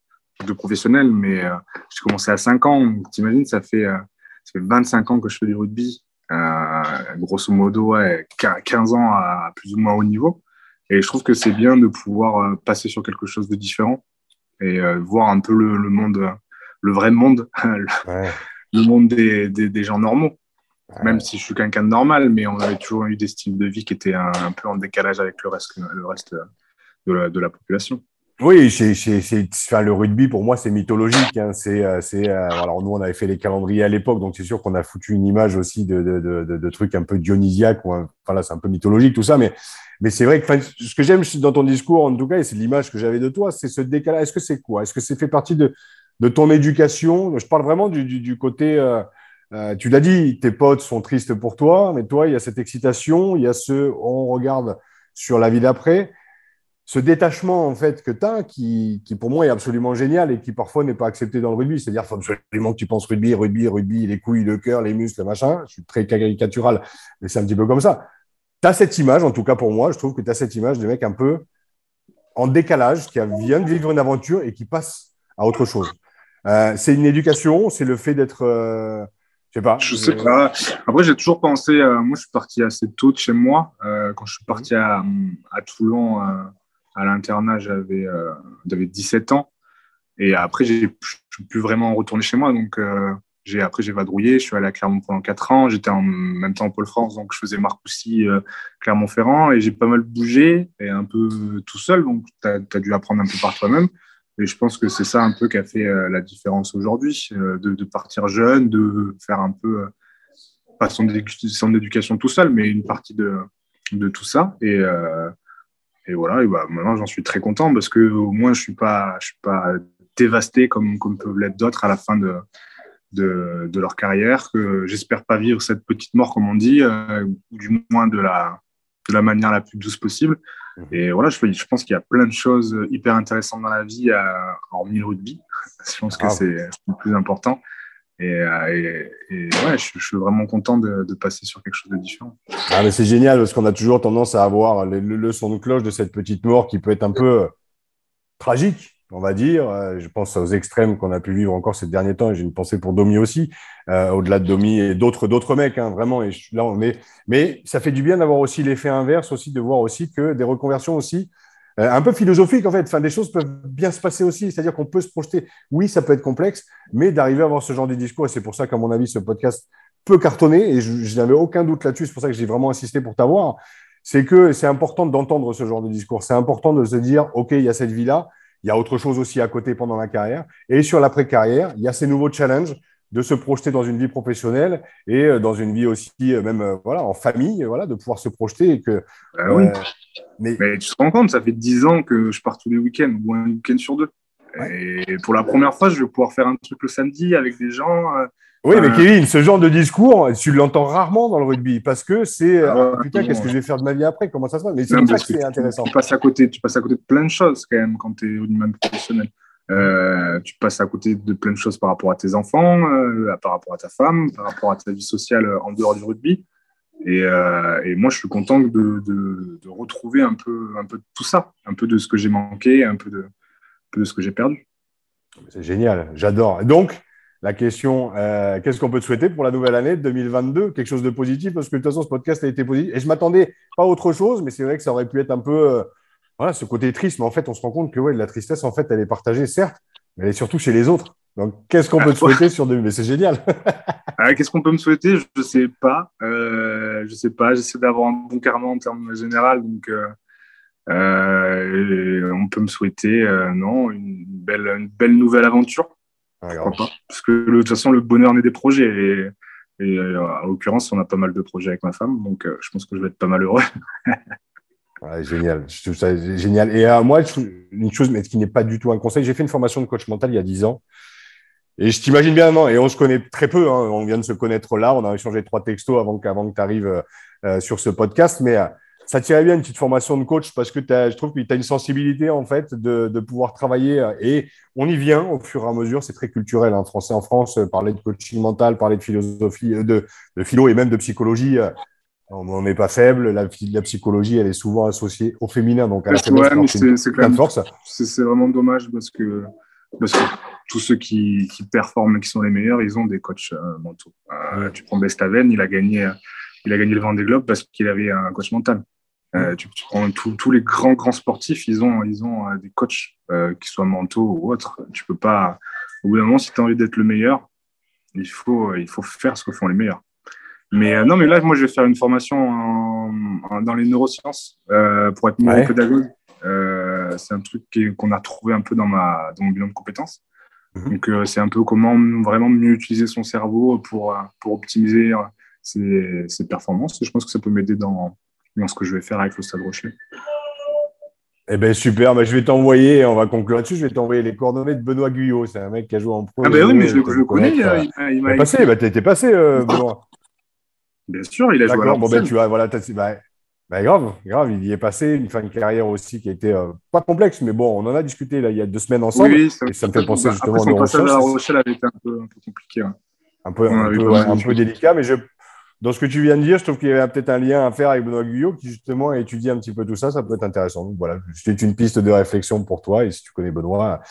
de professionnel, mais euh, j'ai commencé à 5 ans. T'imagines, ça fait euh, ça fait 25 ans que je fais du rugby, euh, grosso modo, ouais, 15 ans à plus ou moins haut niveau. Et je trouve que c'est bien de pouvoir euh, passer sur quelque chose de différent et euh, voir un peu le, monde, le vrai monde, le, monde des, des, gens normaux. Même si je suis quelqu'un de normal, mais on avait toujours eu des styles de vie qui étaient un, peu en décalage avec le reste, le reste de la, de la population. Oui, c'est, enfin, le rugby pour moi c'est mythologique. Hein. C'est, euh, euh, alors nous on avait fait les calendriers à l'époque, donc c'est sûr qu'on a foutu une image aussi de, de, de, de trucs un peu dionysiaques. Ou enfin c'est un peu mythologique tout ça, mais mais c'est vrai que ce que j'aime dans ton discours en tout cas, et c'est l'image que j'avais de toi, c'est ce décalage. Est-ce que c'est quoi? Est-ce que c'est fait partie de de ton éducation? Je parle vraiment du, du, du côté. Euh, euh, tu l'as dit, tes potes sont tristes pour toi, mais toi il y a cette excitation, il y a ce on regarde sur la vie d'après ce détachement en fait que tu as, qui, qui, pour moi est absolument génial et qui parfois n'est pas accepté dans le rugby. C'est-à-dire, il faut absolument que tu penses rugby, rugby, rugby, les couilles, le cœur, les muscles, le machin. Je suis très caricatural, mais c'est un petit peu comme ça. Tu as cette image, en tout cas pour moi, je trouve que tu as cette image de mec un peu en décalage, qui vient de vivre une aventure et qui passe à autre chose. Euh, c'est une éducation, c'est le fait d'être. Euh, je sais pas. Sais pas. Après, j'ai toujours pensé. Euh, moi, je suis parti assez tôt de chez moi. Quand je suis parti à, à Toulon à l'internat, j'avais euh, 17 ans. Et après, j'ai pu vraiment retourner chez moi. Donc, euh, après, j'ai vadrouillé. Je suis allé à Clermont pendant 4 ans. J'étais en même temps en Pôle France. Donc, je faisais Marcoussis, euh, Clermont-Ferrand. Et j'ai pas mal bougé et un peu tout seul. Donc, tu as, dû apprendre un peu par toi-même. Et je pense que c'est ça un peu qui a fait euh, la différence aujourd'hui, euh, de, de, partir jeune, de faire un peu, euh, pas son, éducation tout seul, mais une partie de, de tout ça. Et, et voilà, et bah, maintenant j'en suis très content parce que au moins je suis pas, je suis pas dévasté comme, comme peuvent l'être d'autres à la fin de, de, de, leur carrière. Que j'espère pas vivre cette petite mort comme on dit, euh, ou du moins de la, de la manière la plus douce possible. Mmh. Et voilà, je, je pense qu'il y a plein de choses hyper intéressantes dans la vie, à, euh, hormis le rugby. Je pense que c'est le plus important. Euh, et, ouais, je, suis vraiment content de, passer sur quelque chose de différent. Ah, c'est génial parce qu'on a toujours tendance à avoir le, son de cloche de cette petite mort qui peut être un peu euh, tragique. on va dire. Euh, je pense aux extrêmes qu'on a pu vivre encore ces derniers temps, et j'ai une pensée pour Domi aussi, au-delà de Domi et d'autres d'autres mecs, hein, vraiment. Et là, on est... Mais ça fait du bien d'avoir aussi l'effet inverse, aussi de voir aussi que des reconversions aussi, euh, un peu philosophiques en fait, enfin, des choses peuvent bien se passer aussi, c'est-à-dire qu'on peut se projeter. Oui, ça peut être complexe, mais d'arriver à avoir ce genre de discours, et c'est pour ça qu'à mon avis, ce podcast peut cartonner, et je, je n'avais aucun doute là-dessus, c'est pour ça que j'ai vraiment insisté pour t'avoir c'est que c'est important d'entendre ce genre de discours. C'est important de se dire, OK, il y a cette vie-là, il y a autre chose aussi à côté pendant la carrière. Et sur l'après-carrière, il y a ces nouveaux challenges de se projeter dans une vie professionnelle et euh, dans une vie aussi, euh, même euh, voilà, en famille, voilà, de pouvoir se projeter. Et que, oui. mais... tu te rends compte, ça fait dix ans que je pars tous les week-ends ou un week-end sur deux. Et pour la première fois, je vais pouvoir faire un truc le samedi avec des gens. Oui, mais Kevin, ce genre de discours, tu l'entends rarement dans le rugby parce que c'est ah, ah, putain, qu'est-ce que je vais faire de ma vie après? Comment ça se passe? Mais c'est ça que c'est intéressant. Tu passes, à côté, tu passes à côté de plein de choses quand même quand tu es au niveau professionnel. Euh, tu passes à côté de plein de choses par rapport à tes enfants, euh, par rapport à ta femme, par rapport à ta vie sociale en dehors du rugby. Et, euh, moi, je suis content de, retrouver un peu, un peu de tout ça, un peu de ce que j'ai manqué, un peu de, ce que j'ai perdu. C'est génial, j'adore. Donc, la question, euh, qu'est-ce qu'on peut te souhaiter pour la nouvelle année 2022 Quelque chose de positif? Parce que de toute façon, ce podcast a été positif. Et je m'attendais pas à autre chose, mais c'est vrai que ça aurait pu être un peu euh, voilà, ce côté triste. Mais en fait, on se rend compte que ouais, la tristesse, en fait, elle est partagée, certes, mais elle est surtout chez les autres. Donc, qu'est-ce qu'on peut te souhaiter sur 2022 Mais c'est génial. Ah, qu'est-ce qu'on peut me souhaiter? Je ne sais pas. Euh, je sais pas. J'essaie d'avoir un bon karma en termes général. Donc, euh, on peut me souhaiter, non, une belle, une belle nouvelle aventure parce que de toute façon, le bonheur naît des projets. Et, et euh, en l'occurrence, on a pas mal de projets avec ma femme. Donc, euh, je pense que je vais être pas mal heureux. génial. Je trouve ça génial. Et euh, moi, une chose, mais qui n'est pas du tout un conseil, j'ai fait une formation de coach mental il y a 10 ans. Et je t'imagine bien, non, et on se connaît très peu, hein, on vient de se connaître là, on a échangé trois textos avant, que tu arrives sur ce podcast, mais ça tirait bien une petite formation de coach parce que je trouve que tu as une sensibilité en fait de, pouvoir travailler euh, et on y vient au fur et à mesure. C'est très culturel. hein. Français en France, euh, parler de coaching mental, parler de philosophie, euh, de philo et même de psychologie. On n'est pas faible. La, la, psychologie, elle est souvent associée au féminin, donc à la ouais, c'est force. C'est vraiment dommage parce que, parce que tous ceux qui, qui performent et qui sont les meilleurs, ils ont des coachs mentaux. Tu prends Bestaven, il a gagné, il a gagné le Vendée Globe parce qu'il avait un coach mental. Euh, tu, prends tous les grands grands sportifs, ils ont, ils ont euh, des coachs, euh, qui soient mentaux ou autres. Tu peux pas. Au bout d'un moment, si tu as envie d'être le meilleur, il faut, il faut faire ce que font les meilleurs. Mais non, mais là, moi, je vais faire une formation dans les neurosciences pour être neuropédagogue. c'est un truc qu'on a trouvé un peu dans, ma, dans mon bilan de compétences. Mhm. Donc, c'est un peu comment vraiment mieux utiliser son cerveau pour, pour optimiser ses, ses performances. Et je pense que ça peut m'aider dans, dans ce que je vais faire avec le Stade Rocher. Eh bien, super. Ben, je vais t'envoyer, on va conclure là-dessus, je vais t'envoyer les coordonnées de Benoît Guyot. C'est un mec qui a joué en pro. Ah, ben oui, mais je, le connais. Il, m'a passé. Ben, étais passé, euh, Benoît. Bien sûr, il a joué. D'accord, bon, ben, tu vois, voilà, ben, ben, grave, grave, il y est passé, une fin de carrière aussi qui a été euh, pas complexe, mais bon, on en a discuté là, il y a deux semaines ensemble. Oui, ça, et ça me fait penser justement à La Rochelle avait été un peu, un peu compliqué. Un peu, un, peu, un peu délicat, mais je, dans ce que tu viens de dire, je trouve qu'il y avait peut-être un lien à faire avec Benoît Guyot qui justement a étudié un petit peu tout ça. Ça peut être intéressant. Donc voilà, c'est une piste de réflexion pour toi. Et si tu connais Benoît,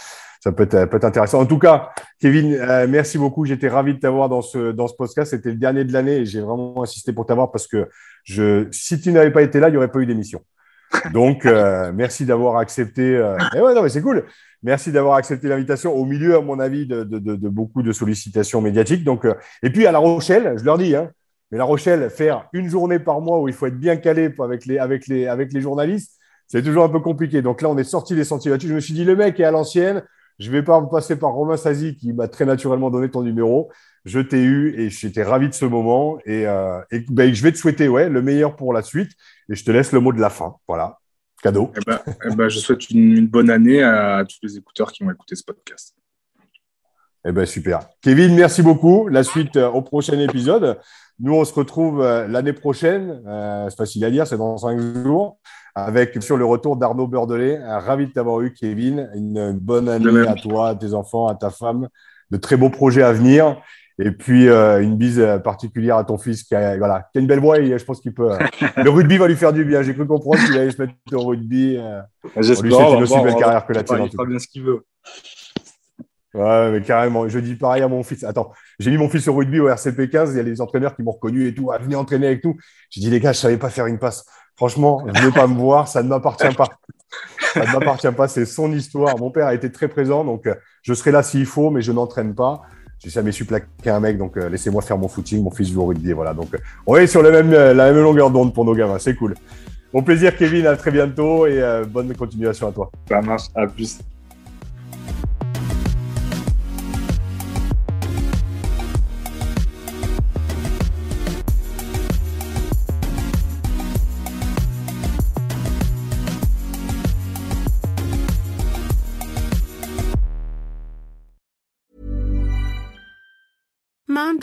ça peut être, intéressant. En tout cas, Kevin, euh, merci beaucoup. J'étais ravi de t'avoir dans ce, dans ce podcast. C'était le dernier de l'année et j'ai vraiment insisté pour t'avoir parce que je, si tu n'avais pas été là, il n'y aurait pas eu d'émission. Donc, euh, merci d'avoir accepté. Euh... Ouais, non, mais c'est cool. Merci d'avoir accepté l'invitation au milieu, à mon avis, de, beaucoup de sollicitations médiatiques. Donc, et puis à La Rochelle, je leur dis, hein, mais La Rochelle, faire une journée par mois où il faut être bien calé avec les, avec les, avec les journalistes, c'est toujours un peu compliqué. Donc là, on est sorti des sentiers battus. Je me suis dit, le mec est à l'ancienne. Je ne vais pas passer par Romain Sazi qui m'a très naturellement donné ton numéro. Je t'ai eu et j'étais ravi de ce moment. Et, euh, ben, je vais te souhaiter ouais, le meilleur pour la suite. Et je te laisse le mot de la fin. Voilà, cadeau. Eh ben, eh ben, je souhaite une, bonne année à tous les écouteurs qui vont écouter ce podcast. Eh ben, super. Kevin, merci beaucoup. La suite euh, au prochain épisode. Nous, on se retrouve euh, l'année prochaine, euh, c'est facile à dire, c'est dans cinq jours, avec sur le retour d'Arnaud Beurdelet. Euh, ravi de t'avoir eu, Kevin. Une bonne année à toi, à tes enfants, à ta femme. De très beaux projets à venir. Et puis, une bise particulière à ton fils qui a, voilà, qui a une belle voix et je pense qu'il peut. le rugby va lui faire du bien. J'ai cru comprendre qu'il allait se mettre au rugby. J'espère. Lui, c'est une aussi belle carrière que la tienne. Il fera bien ce qu'il veut. Ouais, mais carrément. Je dis pareil à mon fils. Attends, j'ai mis mon fils au rugby au RCP 15. Il y a les entraîneurs qui m'ont reconnu et tout. Ah, venez entraîner avec nous. J'ai dit, les gars, je savais pas faire une passe. Franchement, venez pas me voir. Ça ne m'appartient pas. Ça ne m'appartient pas. C'est son histoire. Mon père a été très présent. Donc, euh, je serai là s'il faut, mais je n'entraîne pas. J'ai jamais su plaquer un mec. Donc, euh, laissez-moi faire mon footing. Mon fils joue au rugby. Voilà. Donc, euh, on est sur la même, la même longueur d'onde pour nos gamins. C'est cool. Bon plaisir, Kevin. À très bientôt et bonne continuation à toi. Ça marche. À plus.